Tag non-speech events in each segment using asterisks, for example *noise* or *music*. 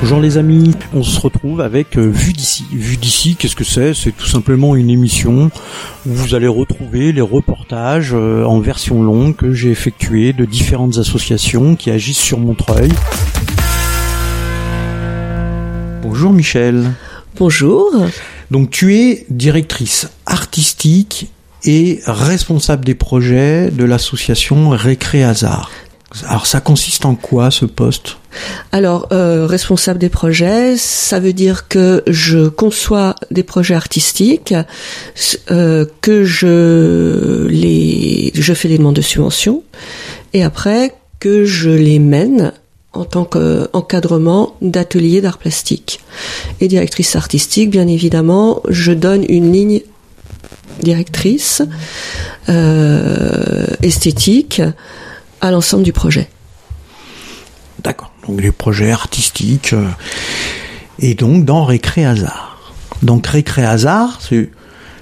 Bonjour les amis, on se retrouve avec euh, Vue d'ici. Vue d'ici, qu'est-ce que c'est? C'est tout simplement une émission où vous allez retrouver les reportages euh, en version longue que j'ai effectués de différentes associations qui agissent sur Montreuil. Bonjour Michel. Bonjour. Donc tu es directrice artistique et responsable des projets de l'association Récré Hasard. Alors ça consiste en quoi ce poste? Alors euh, responsable des projets, ça veut dire que je conçois des projets artistiques, euh, que je les, je fais les demandes de subvention, et après que je les mène en tant qu'encadrement d'ateliers d'art plastique. Et directrice artistique, bien évidemment, je donne une ligne directrice euh, esthétique à l'ensemble du projet. D'accord. Donc les projets artistiques euh, et donc dans Récré Hasard. Donc Récré Hasard, c'est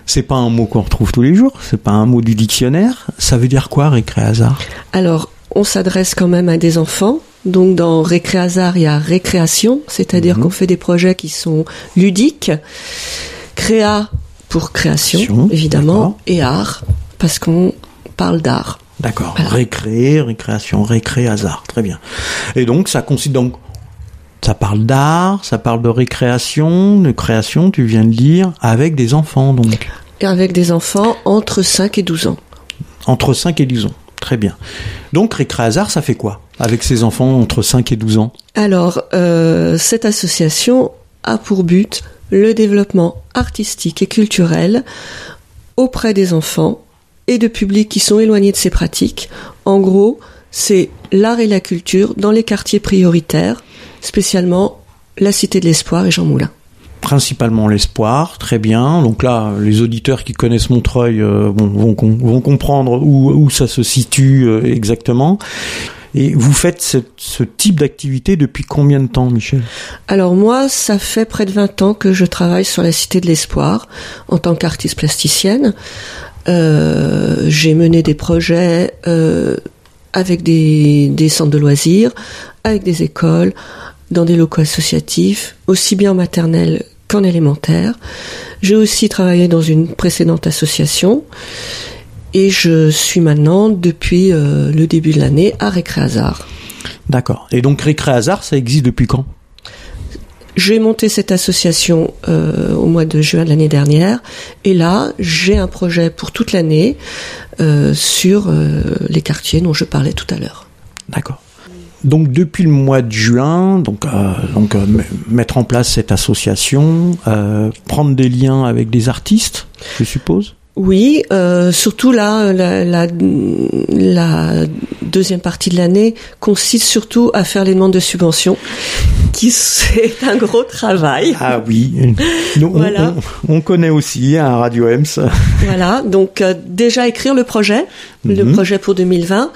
c'est pas un mot qu'on retrouve tous les jours, c'est pas un mot du dictionnaire. Ça veut dire quoi Récré Hasard? Alors, on s'adresse quand même à des enfants. Donc dans Récré Hasard, il y a récréation, c'est-à-dire mhm. qu'on fait des projets qui sont ludiques. Créa pour création, évidemment, et art parce qu'on parle d'art. D'accord. Récré, récréation, récré, hasard. Très bien. Et donc, ça consiste donc, ça parle d'art, ça parle de récréation, de création, tu viens de dire, avec des enfants, donc. Et avec des enfants entre 5 et 12 ans. Entre 5 et 12 ans. Très bien. Donc, récré hasard, ça fait quoi avec ces enfants entre 5 et 12 ans? Alors, euh, cette association a pour but le développement artistique et culturel auprès des enfants et de publics qui sont éloignés de ces pratiques. En gros, c'est l'art et la culture dans les quartiers prioritaires, spécialement la Cité de l'Espoir et Jean Moulin. Principalement l'espoir, très bien. Donc là, les auditeurs qui connaissent Montreuil euh, vont, comprendre où, ça se situe euh, exactement. Et vous faites ce, type d'activité depuis combien de temps, Michel? Alors moi, ça fait près de 20 ans que je travaille sur la Cité de l'Espoir en tant qu'artiste plasticienne. Euh, j'ai mené des projets euh, avec des, des, centres de loisirs, avec des écoles, dans des locaux associatifs, aussi bien en maternelle qu'en élémentaire. J'ai aussi travaillé dans une précédente association et je suis maintenant, depuis euh, le début de l'année, à Récréazard. D'accord. Et donc Récréazard, ça existe depuis quand? J'ai monté cette association euh, au mois de juin de l'année dernière et là j'ai un projet pour toute l'année euh, sur euh, les quartiers dont je parlais tout à l'heure. D'accord. Donc depuis le mois de juin, donc, donc mettre en place cette association, prendre des liens avec des artistes, je suppose? Oui, euh, surtout là, la, la, la, deuxième partie de l'année consiste surtout à faire les demandes de subventions, qui c'est *laughs* un gros travail. Ah oui, Nous, voilà. on, connaît aussi à hein, Radio Ems. Voilà, donc euh, déjà écrire le projet, le mhm. projet pour 2020.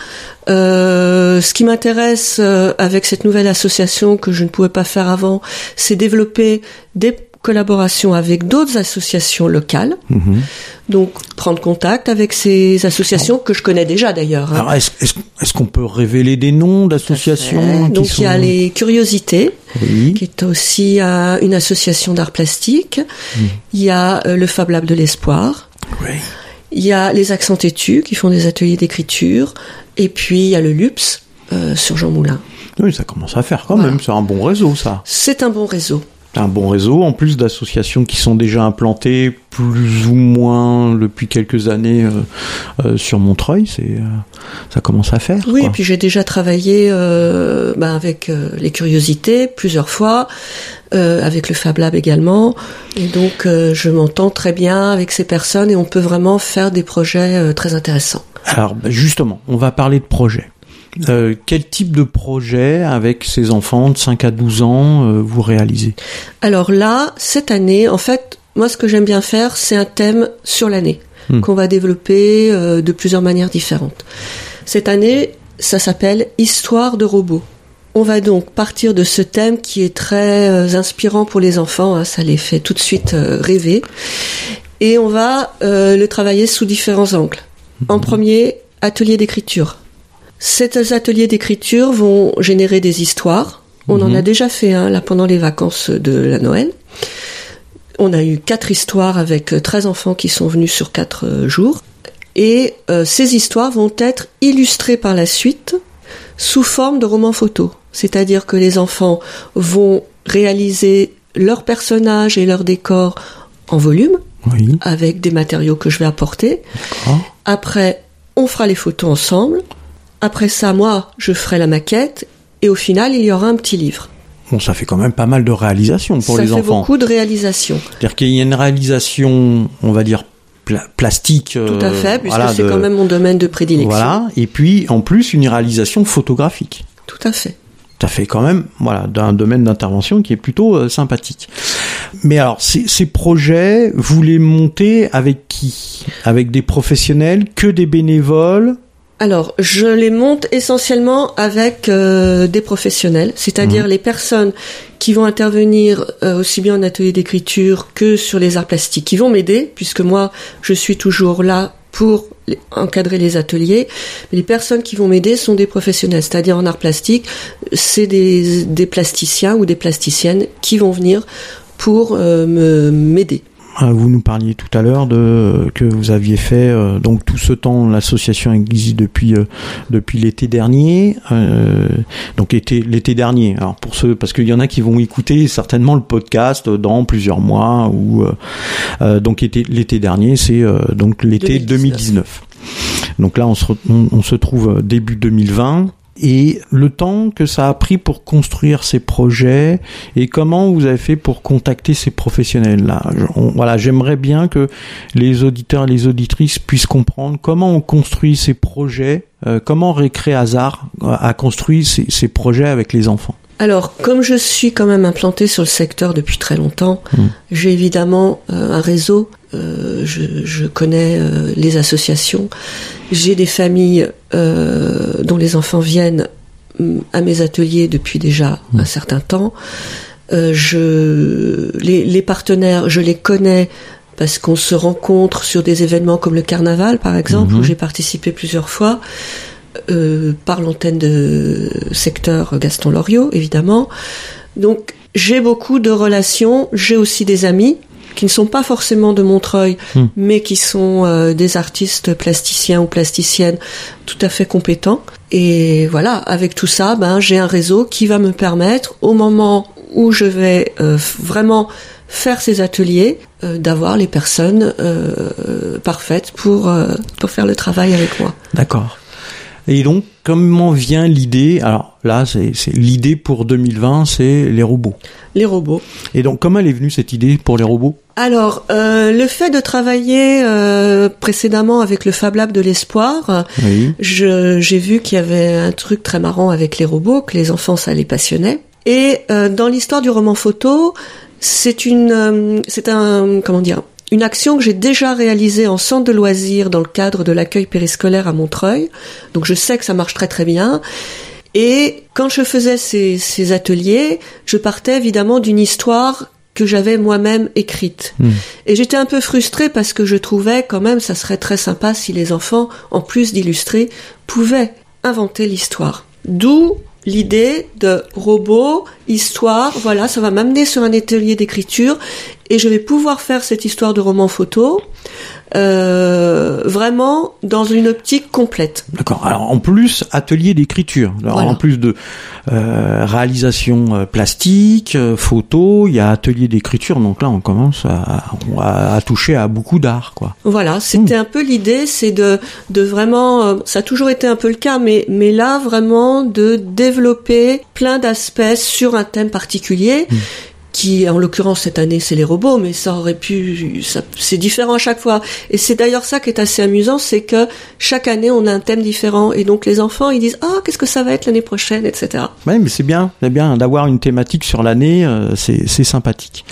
Euh, ce qui m'intéresse euh, avec cette nouvelle association que je ne pouvais pas faire avant, c'est développer des collaboration avec d'autres associations locales. Mhm. Donc prendre contact avec ces associations que je connais déjà d'ailleurs. Hein. Alors est-ce qu'on peut révéler des noms d'associations Donc il y a les Curiosités, qui est aussi euh, une association d'art plastique. Mhm. Il y a euh, le Fab Lab de l'espoir. Oui. Il y a les Accents Têtus qui font des ateliers d'écriture. Et puis il y a le LUPS euh, sur Jean Moulin. Oui, ça commence à faire quand même. C'est un bon réseau, ça. C'est un bon réseau un bon réseau, en plus d'associations qui sont déjà implantées plus ou moins depuis quelques années euh, euh, sur Montreuil, c'est euh, ça commence à faire. Oui, et puis j'ai déjà travaillé ben, avec les curiosités plusieurs fois, avec le Fab Lab également, et donc je m'entends très bien avec ces personnes et on peut vraiment faire des projets très intéressants. Alors ben, justement, on va parler de projets. Euh, quel type de projet avec ces enfants de 5 à 12 ans euh, vous réalisez? Alors là, cette année, en fait, moi ce que j'aime bien faire, c'est un thème sur l'année hmm. qu'on va développer euh, de plusieurs manières différentes. Cette année, ça s'appelle Histoire de robots. On va donc partir de ce thème qui est très inspirant pour les enfants, hein, ça les fait tout de suite rêver, et on va le travailler sous différents angles. En hmm. premier, atelier d'écriture. Ces ateliers d'écriture vont générer des histoires On en Mhm. a déjà fait un là pendant les vacances de la Noël. On a eu quatre histoires avec euh, 13 enfants qui sont venus sur quatre euh, jours. Et euh, ces histoires vont être illustrées par la suite sous forme de romans photos. C'est-à-dire que les enfants vont réaliser leurs personnages et leurs décors en volume Oui, avec des matériaux que je vais apporter. Après, on fera les photos ensemble. Après ça, moi, je ferai la maquette. Et au final, il y aura un petit livre. Bon, ça fait quand même pas mal de réalisations pour ça les fait enfants. beaucoup de réalisations. C'est-à-dire qu'il y a une réalisation, on va dire, pla- plastique. Tout à euh, fait, puisque voilà, c'est de- quand même mon domaine de prédilection. Voilà, et puis en plus une réalisation photographique. Tout à fait. Ça fait quand même, voilà, d'un domaine d'intervention qui est plutôt euh, sympathique. Mais alors, ces, ces projets, vous les montez avec qui? Avec des professionnels, que des bénévoles? Alors, je les monte essentiellement avec euh, des professionnels, c'est-à-dire les personnes qui vont intervenir euh, aussi bien en atelier d'écriture que sur les arts plastiques, qui vont m'aider, puisque moi, je suis toujours là pour les- encadrer les ateliers. Mais les personnes qui vont m'aider sont des professionnels, c'est-à-dire en arts plastiques, c'est des, des plasticiens ou des plasticiennes qui vont venir pour euh, me m'aider. Euh, Vous nous parliez tout à l'heure de que vous aviez fait euh, donc tout ce temps l'association existe depuis euh, depuis l'été dernier euh, donc l'été l'été dernier alors pour ceux parce qu'il y en a qui vont écouter certainement le podcast dans plusieurs mois ou euh, euh, donc été- l'été dernier c'est euh, donc l'été 2019. 2019. donc là on se on, on se trouve euh, début 2020 et le temps que ça a pris pour construire ces projets et comment vous avez fait pour contacter ces professionnels là voilà j'aimerais bien que les auditeurs et les auditrices puissent comprendre comment on construit ces projets euh, comment Récré Hasard euh, a construit ces projets avec les enfants Alors, comme je suis quand même implantée sur le secteur depuis très longtemps, Mm. j'ai évidemment euh, un réseau. euh, je, je connais euh, les associations. J'ai des familles dont les enfants viennent mm, à mes ateliers depuis déjà un certain temps. Je, les, les partenaires, je les connais parce qu'on se rencontre sur des événements comme le carnaval, par exemple, Mhm. où j'ai participé plusieurs fois euh, par l'antenne de secteur Gaston Loriot, évidemment. Donc j'ai beaucoup de relations, j'ai aussi des amis qui ne sont pas forcément de Montreuil, Hmm. mais qui sont euh, des artistes plasticiens ou plasticiennes tout à fait compétents. Et voilà, avec tout ça, ben j'ai un réseau qui va me permettre, au moment où je vais euh, vraiment faire ces ateliers, euh, d'avoir les personnes parfaites pour pour faire le travail avec moi. D'accord. Et donc, comment vient l'idée? Alors là, c'est l'idée pour 2020, c'est les robots. Les robots. Et donc, comment elle est venue cette idée pour les robots? Alors, euh, le fait de travailler euh, précédemment avec le Fab Lab de l'espoir, Oui. j'ai vu qu'il y avait un truc très marrant avec les robots, que les enfants ça les passionnait. Et euh, dans l'histoire du roman photo, c'est une, euh, c'est un, comment dire, une action que j'ai déjà réalisée en centre de loisirs dans le cadre de l'accueil périscolaire à Montreuil. Donc je sais que ça marche très très bien. Et quand je faisais ces, ces ateliers, je partais évidemment d'une histoire que j'avais moi-même écrite. Hmm. Et j'étais un peu frustrée parce que je trouvais quand même ça serait très sympa si les enfants, en plus d'illustrer, pouvaient inventer l'histoire. D'où l'idée de robot, histoire, voilà, ça va m'amener sur un atelier d'écriture et je vais pouvoir faire cette histoire de roman photo euh, vraiment dans une optique complète. D'accord. Alors en plus, atelier d'écriture. Alors Voilà. en plus de euh, réalisation euh, plastique, euh, photo, il y a atelier d'écriture. Donc là, on commence à, à, à toucher à beaucoup d'art, quoi. Voilà, c'était un peu l'idée, c'est de, de vraiment, ça a toujours été un peu le cas, mais, mais là vraiment de développer plein d'aspects sur un thème particulier. Qui, en l'occurrence, cette année, c'est les robots, mais ça aurait pu, c'est différent à chaque fois. Et c'est d'ailleurs ça qui est assez amusant, c'est que chaque année, on a un thème différent. Et donc, les enfants, ils disent, ah, qu'est-ce que ça va être l'année prochaine, etc. Ouais, mais c'est bien, c'est bien d'avoir une thématique sur l'année, euh, c'est c'est sympathique.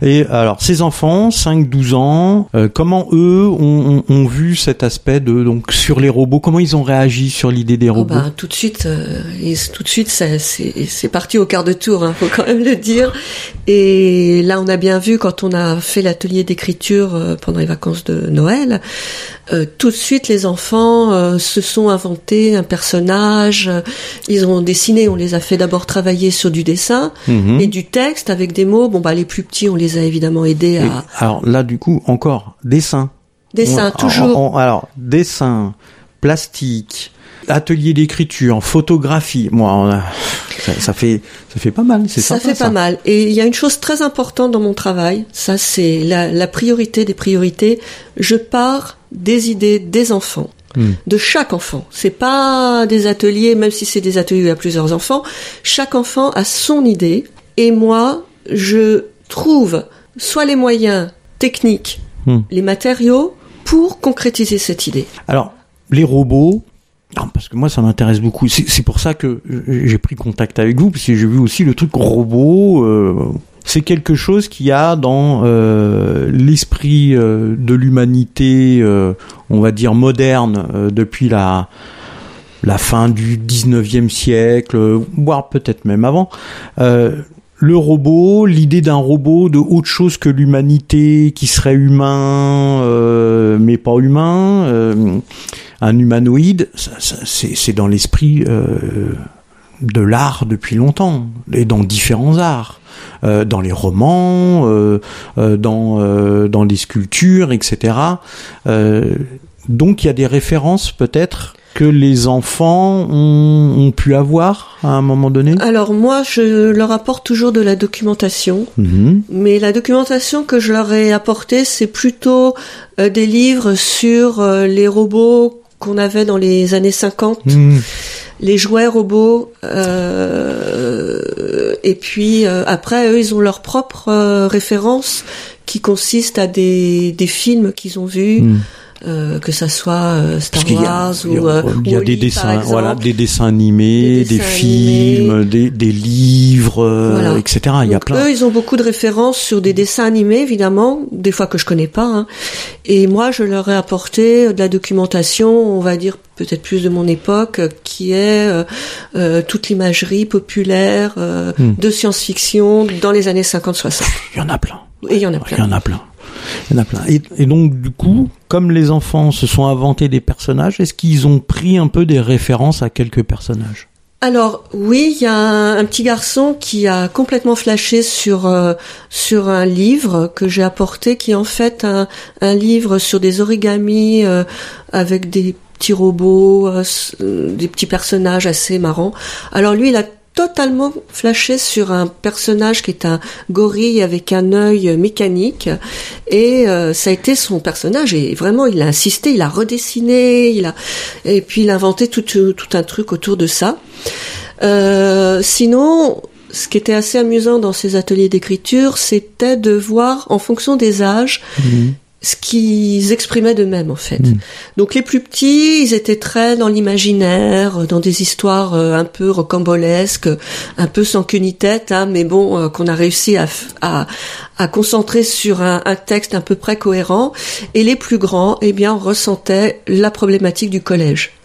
Et alors, ces enfants, 5-12 ans, euh, comment eux ont, ont, ont vu cet aspect de donc sur les robots? Comment ils ont réagi sur l'idée des Oh robots? ben, tout de suite, euh, ils- tout de suite, ça- c'est c'est parti au quart de tour. Hein, faut quand même le dire. Et là, on a bien vu quand on a fait l'atelier d'écriture euh, pendant les vacances de Noël, euh, tout de suite les enfants euh, se sont inventés un personnage. Ils ont dessiné, on les a fait d'abord travailler sur du dessin Mhm. et du texte avec des mots. Bon bah les plus petits, on les a évidemment aidés Et à alors là, du coup, encore dessin. dessin On- toujours. on- on- alors dessin, plastique, atelier d'écriture, photographie. Moi, on a- ça, ça fait ça fait pas mal. C'est Ça sympa, fait pas mal. Et il y a une chose très importante dans mon travail, ça c'est la, la priorité des priorités. Je pars des idées des enfants, Hmm. de chaque enfant. C'est pas des ateliers, même si c'est des ateliers où il y a plusieurs enfants. Chaque enfant a son idée, et moi, je trouve soit les moyens techniques, Hmm. les matériaux pour concrétiser cette idée. Alors, les robots, non, parce que moi ça m'intéresse beaucoup. C'est pour ça que j'ai pris contact avec vous, parce que j'ai vu aussi le truc robot. euh, c'est quelque chose qui a dans euh, l'esprit euh, de l'humanité, euh, on va dire moderne, euh, depuis la la fin du 19e siècle, voire peut-être même avant. Euh, le robot, l'idée d'un robot de autre chose que l'humanité, qui serait humain, mais pas humain, un humanoïde, c'est dans l'esprit euh, de l'art depuis longtemps, et dans différents arts. Euh, dans les romans, euh, dans, dans les sculptures, etc. Donc il y a des références peut-être que les enfants ont, ont pu avoir à un moment donné? Alors moi, je leur apporte toujours de la documentation. Mhm. Mais la documentation que je leur ai apportée, c'est plutôt euh, des livres sur euh, les robots qu'on avait dans les années 50, Mhm. les jouets robots. euh, et puis euh, après, eux, ils ont leurs propres euh, références qui consistent à des, des films qu'ils ont vus, Mhm. Euh, que ça soit euh, Star Wars il y a- ou euh, il y a des dessins, voilà, des dessins animés, Des films, des, des livres, Voilà. etc. Il y a Donc, plein. Eux, ils ont beaucoup de références sur des dessins animés, évidemment, des fois que je connais pas. hein. Et moi, je leur ai apporté de la documentation, on va dire peut-être plus de mon époque, qui est euh, euh, toute l'imagerie populaire euh, Hmm. de science-fiction dans les années 50-60. Il y en a plein. Et il y en a Il y plein. en a plein. Il y en a plein. Et, donc, du coup, comme les enfants se sont inventés des personnages, est-ce qu'ils ont pris un peu des références à quelques personnages? Alors oui, il y a un, petit garçon qui a complètement flashé sur euh, sur un livre que j'ai apporté, qui est en fait un, un livre sur des origamis euh, avec des petits robots, euh, des petits personnages assez marrants. Alors lui, il a totalement flashé sur un personnage qui est un gorille avec un œil mécanique et euh, ça a été son personnage et vraiment il a insisté, il a redessiné, il a et puis il a inventé tout, tout un truc autour de ça. Euh, sinon, ce qui était assez amusant dans ces ateliers d'écriture, c'était de voir en fonction des âges ce qu'ils exprimaient d'eux-mêmes en fait. Mhm. Donc les plus petits, ils étaient très dans l'imaginaire, dans des histoires euh, un peu rocambolesques, un peu sans queue ni tête, hein, mais bon, euh, qu'on a réussi à, à, à concentrer sur un, un texte à peu près cohérent. Et les plus grands, eh bien, ressentaient la problématique du collège.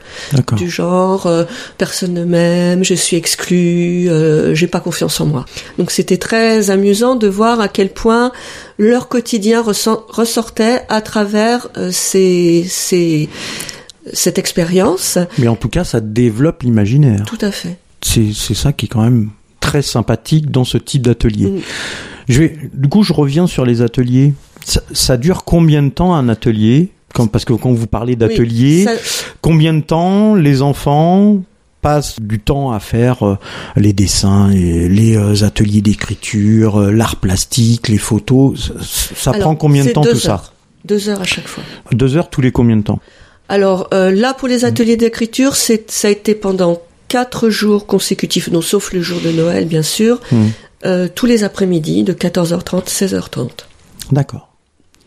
Du genre euh, personne ne m'aime, je suis exclu, euh, j'ai pas confiance en moi. Donc c'était très amusant de voir à quel point leur quotidien ressortait à travers euh, ces, ces, cette expérience. Mais en tout cas, ça développe l'imaginaire. Tout à fait. C'est ça qui est quand même très sympathique dans ce type d'atelier. Je vais, du coup, je reviens sur les ateliers. Ça, ça dure combien de temps un atelier? Parce que quand vous parlez d'atelier, Oui, ça- combien de temps les enfants passent du temps à faire euh, les dessins, et les euh, ateliers d'écriture, euh, l'art plastique, les photos? Ça, Alors, prend combien de temps deux tout ça? heures. Deux heures à chaque fois. Deux heures tous les combien de temps? Alors euh, là, pour les ateliers d'écriture, ça a été pendant quatre jours consécutifs, non sauf le jour de Noël, bien sûr, Hmm. euh, tous les après-midi de 14h30 16h30. D'accord.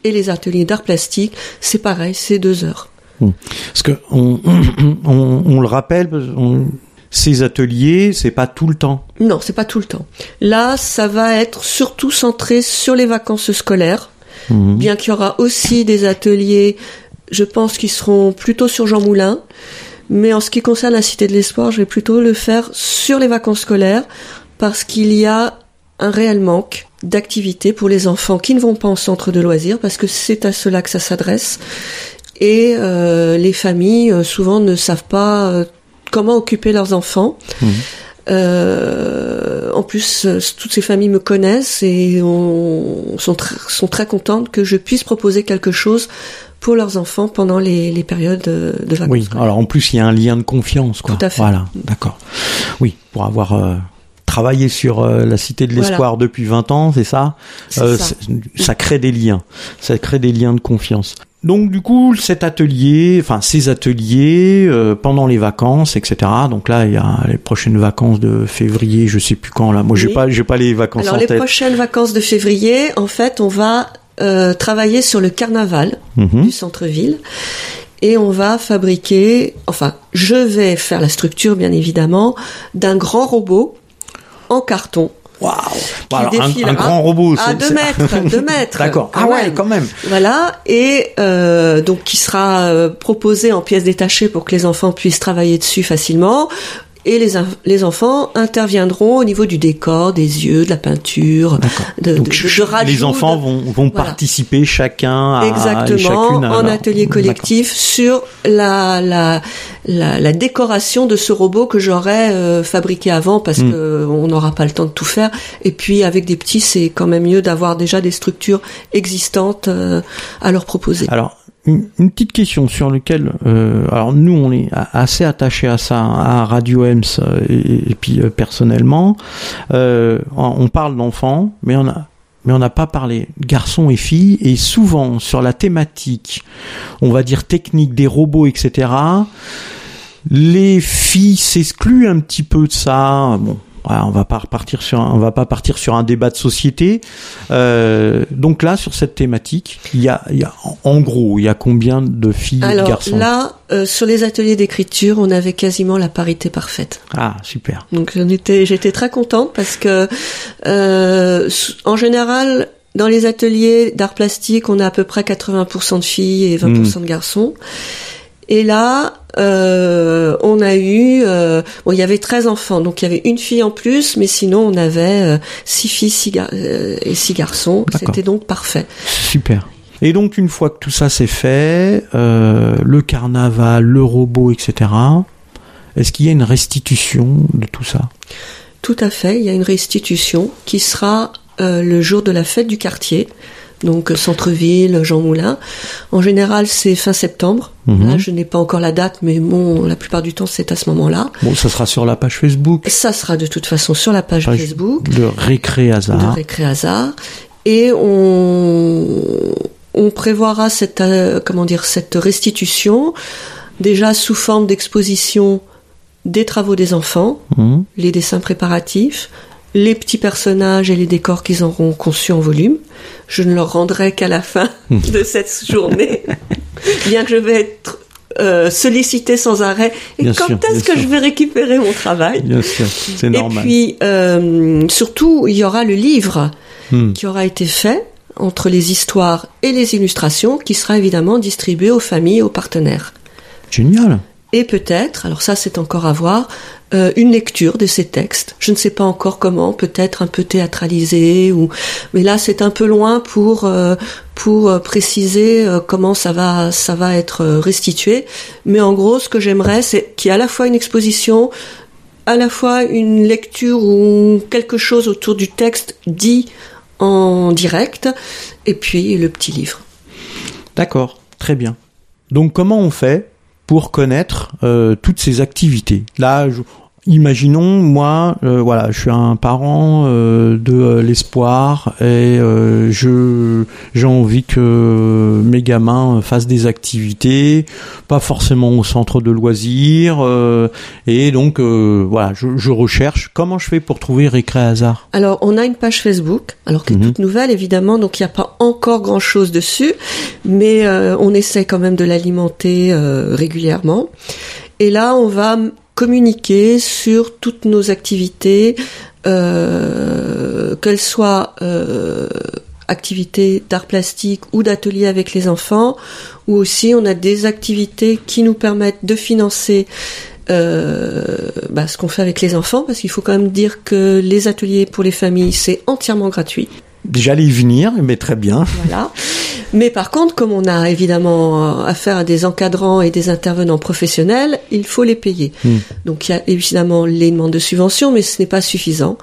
Et les ateliers d'art plastique, c'est pareil, c'est deux heures. Parce que on, *clears throat* on, on le rappelle, on- ces ateliers, c'est pas tout le temps. Non, c'est pas tout le temps. Là, ça va être surtout centré sur les vacances scolaires, Mhm. bien qu'il y aura aussi des ateliers, je pense, qui seront plutôt sur Jean Moulin. Mais en ce qui concerne la Cité de l'Espoir, je vais plutôt le faire sur les vacances scolaires, parce qu'il y a un réel manque d'activités pour les enfants qui ne vont pas en centre de loisirs parce que c'est à cela que ça s'adresse. Et euh, les familles euh, souvent ne savent pas euh, comment occuper leurs enfants. Mhm. Euh, en plus, toutes ces familles me connaissent et on, sont, tr- sont très contentes que je puisse proposer quelque chose pour leurs enfants pendant les, les périodes de, de vacances. Oui, alors en plus il y a un lien de confiance, quoi. Tout à fait. Voilà, d'accord. Oui, pour avoir travaillé sur euh, la Cité de l'Espoir depuis 20 ans, c'est ça, Euh, ça. crée des liens, ça crée des liens de confiance. Donc du coup, cet atelier, enfin ces ateliers euh, pendant les vacances, etc. Donc là, il y a les prochaines vacances de février, je sais plus quand là. Moi, j'ai Oui. pas, j'ai pas les vacances Alors en les tête. prochaines vacances de février, en fait, on va euh, travailler sur le carnaval Mhm. du centre-ville et on va fabriquer, enfin, je vais faire la structure bien évidemment d'un grand robot en carton Waouh Bon, alors, un, grand robot. à c'est- 2 c'est- mètres, *laughs* 2 mètres. D'accord. quand Ah ouais, même. quand même. Voilà, et euh, donc qui sera euh, proposé en pièces détachées pour que les enfants puissent travailler dessus facilement. Et les, les enfants interviendront au niveau du décor, des yeux, de la peinture, de, Donc de- de rajout, les enfants vont, vont Voilà. participer chacun à Exactement, à en atelier collectif sur la, la, la, la décoration de ce robot que j'aurais euh, fabriqué avant parce Mm. que on n'aura pas le temps de tout faire. Et puis avec des petits, c'est quand même mieux d'avoir déjà des structures existantes euh, à leur proposer. Alors, une, une petite question sur lequel, euh, alors nous on est assez attachés à ça, à Radio Ems euh, et, et puis euh, personnellement, on parle d'enfants, mais on a mais on n'a pas parlé garçons et filles et souvent sur la thématique, on va dire technique des robots, etc. Les filles s'excluent un petit peu de ça. Bon, on va pas repartir sur, un- on va pas partir sur un débat de société. Euh, donc là, sur cette thématique, il y a, il y a en- gros, il y a combien de filles et de Alors garçons? là, euh, sur les ateliers d'écriture, on avait quasiment la parité parfaite. Ah, super. Donc j'en étais, j'étais très contente parce que euh, en général, dans les ateliers d'art plastique, on a à peu près 80% de filles et 20% de garçons. Et là, euh, on a eu, euh, bon, il y avait 13 enfants, donc il y avait une fille en plus, mais sinon on avait euh, six filles six gar- et six garçons. C'était donc parfait. Super. Et donc une fois que tout ça c'est fait, le carnaval, le robot, etc. Est-ce qu'il y a une restitution de tout ça? Tout à fait. Il y a une restitution qui sera euh, le jour de la fête du quartier. Donc euh, centre-ville, Jean Moulin. En général, c'est fin septembre. Mhm. Là, je n'ai pas encore la date, mais bon, la plupart du temps, c'est à ce moment-là. Bon, ça sera sur la page Facebook Ça sera de toute façon sur la page Page Facebook de Récré de Hasard. Récré Hasard. Et on, on prévoira cette, euh, comment dire, cette restitution déjà sous forme d'exposition des travaux des enfants, Mhm. les dessins préparatifs, les petits personnages et les décors qu'ils auront conçus en volume. Je ne leur rendrai qu'à la fin *laughs* de cette journée, *laughs* bien que je vais être euh, sollicitée sans arrêt. Et Bien quand est-ce que sûr. je vais récupérer mon travail? Bien sûr, c'est Et normal. puis, euh, surtout, il y aura le livre Hmm. qui aura été fait entre les histoires et les illustrations, qui sera évidemment distribué aux familles et aux partenaires. Génial. Et peut-être, alors ça c'est encore à voir, euh, une lecture de ces textes. Je ne sais pas encore comment, peut-être un peu théâtralisé, ou mais là c'est un peu loin pour euh, pour euh, préciser comment ça va ça va être restitué. Mais en gros, ce que j'aimerais, c'est qu'il y ait à la fois une exposition, à la fois une lecture ou quelque chose autour du texte dit en direct, et puis le petit livre. D'accord, très bien. Donc comment on fait? Pour connaître euh, toutes ces activités. Là, imaginons moi, euh, voilà, je suis un parent euh, de euh, l'espoir et je j'ai envie que mes gamins fassent des activités, pas forcément au centre de loisirs, et donc voilà, je, je recherche comment je fais pour trouver Récré Hasard? Alors, on a une page Facebook, alors qui est Mhm. toute nouvelle, évidemment, donc il n'y a pas encore grand-chose dessus, mais on essaie quand même de l'alimenter régulièrement. Et là, on va communiquer sur toutes nos activités, euh, qu'elles soient euh, activités d'art plastique ou d'atelier avec les enfants, ou aussi on a des activités qui nous permettent de financer euh, bah, ce qu'on fait avec les enfants, parce qu'il faut quand même dire que les ateliers pour les familles, c'est entièrement gratuit. J'allais y venir, mais très bien. Voilà. Mais par contre, comme on a évidemment euh, affaire à des encadrants et des intervenants professionnels, il faut les payer. Hmm. Donc il y a évidemment les demandes de subvention, mais ce n'est pas suffisant.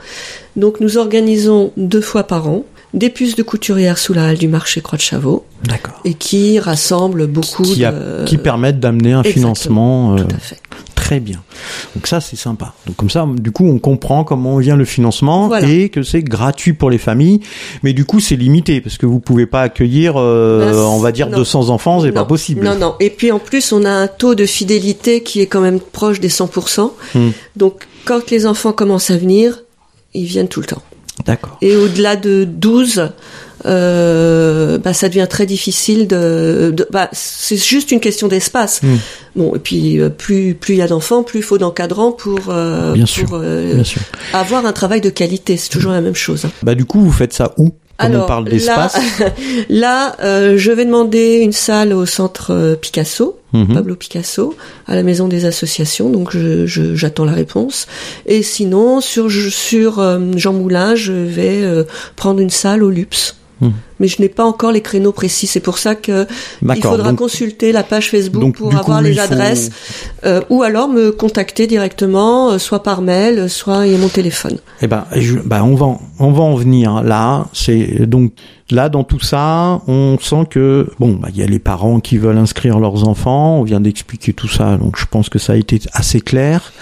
Donc nous organisons deux fois par an des puces de couturière sous la halle du marché Croix de Chavaux D'accord. et qui rassemblent beaucoup Qui, a- de... qui permettent d'amener un Exactement, financement euh, Tout à fait. Très bien. Donc ça, c'est sympa. Donc comme ça, du coup, on comprend comment vient le financement Voilà. et que c'est gratuit pour les familles. Mais du coup, c'est limité parce que vous pouvez pas accueillir, euh, Ben, on va dire, non. 200 enfants, c'est pas possible. Non, non. Et puis en plus, on a un taux de fidélité qui est quand même proche des 100%. Hmm. Donc quand les enfants commencent à venir, ils viennent tout le temps. D'accord. Et au-delà de 12, euh, bah, ça devient très difficile de. de- bah, c'est juste une question d'espace. Mm. Bon, et puis euh, plus plus il y a d'enfants, plus il faut d'encadrants pour euh, Bien pour sûr, euh, Bien sûr. avoir un travail de qualité. C'est toujours la même chose. hein. Bah du coup, vous faites ça où Comme on parle d'espace. là, *laughs* là euh, je vais demander une salle au centre euh, Picasso, Mhm. Pablo Picasso, à la maison des associations. Donc je- je- j'attends la réponse. Et sinon, sur sur Jean Moulin, je vais prendre une salle au Lups. Mhm. Mais je n'ai pas encore les créneaux précis. C'est pour ça que il D'accord. faudra Donc- consulter la page Facebook donc, pour coup, avoir les faut- adresses, euh, ou alors me contacter directement, euh, soit par mail, soit il y a mon téléphone. Eh ben, je- bah, on va, en- on va en venir là. C'est donc là dans tout ça, on sent que bon, bah, il y a les parents qui veulent inscrire leurs enfants. On vient d'expliquer tout ça, donc je pense que ça a été assez clair.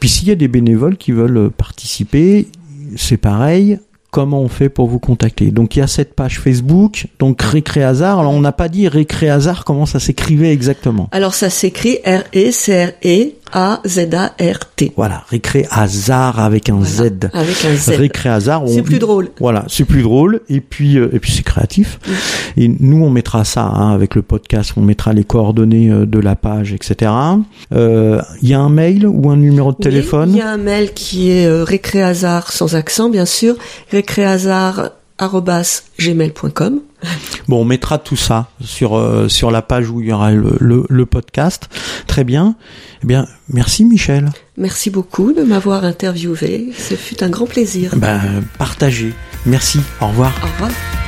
Puis s'il y a des bénévoles qui veulent participer, c'est pareil. Comment on fait pour vous contacter Donc il y a cette page Facebook, donc Récré Hasard. Alors on n'a pas dit Récré Hasard, comment ça s'écrivait exactement Alors ça s'écrit R E C R E A Z A R T. Voilà, Récré Hasard avec un Z. Avec un Z. Récré Hasard. C'est plus drôle. Voilà, c'est plus drôle et puis euh, et puis c'est créatif. Et nous on mettra ça hein, avec le podcast, on mettra les coordonnées euh, de la page, etc. Euh, Il y a un mail ou un numéro de téléphone Il y a un mail qui est euh, récréhasard sans accent, bien sûr, récréhasard@gmail.com. Bon, on mettra tout ça sur euh, sur la page où il y aura le, le, le podcast. Très bien. Eh bien, merci Michel. Merci beaucoup de m'avoir interviewé. Ce fut un grand plaisir. Ben, partagez. Merci. Au revoir. Au revoir.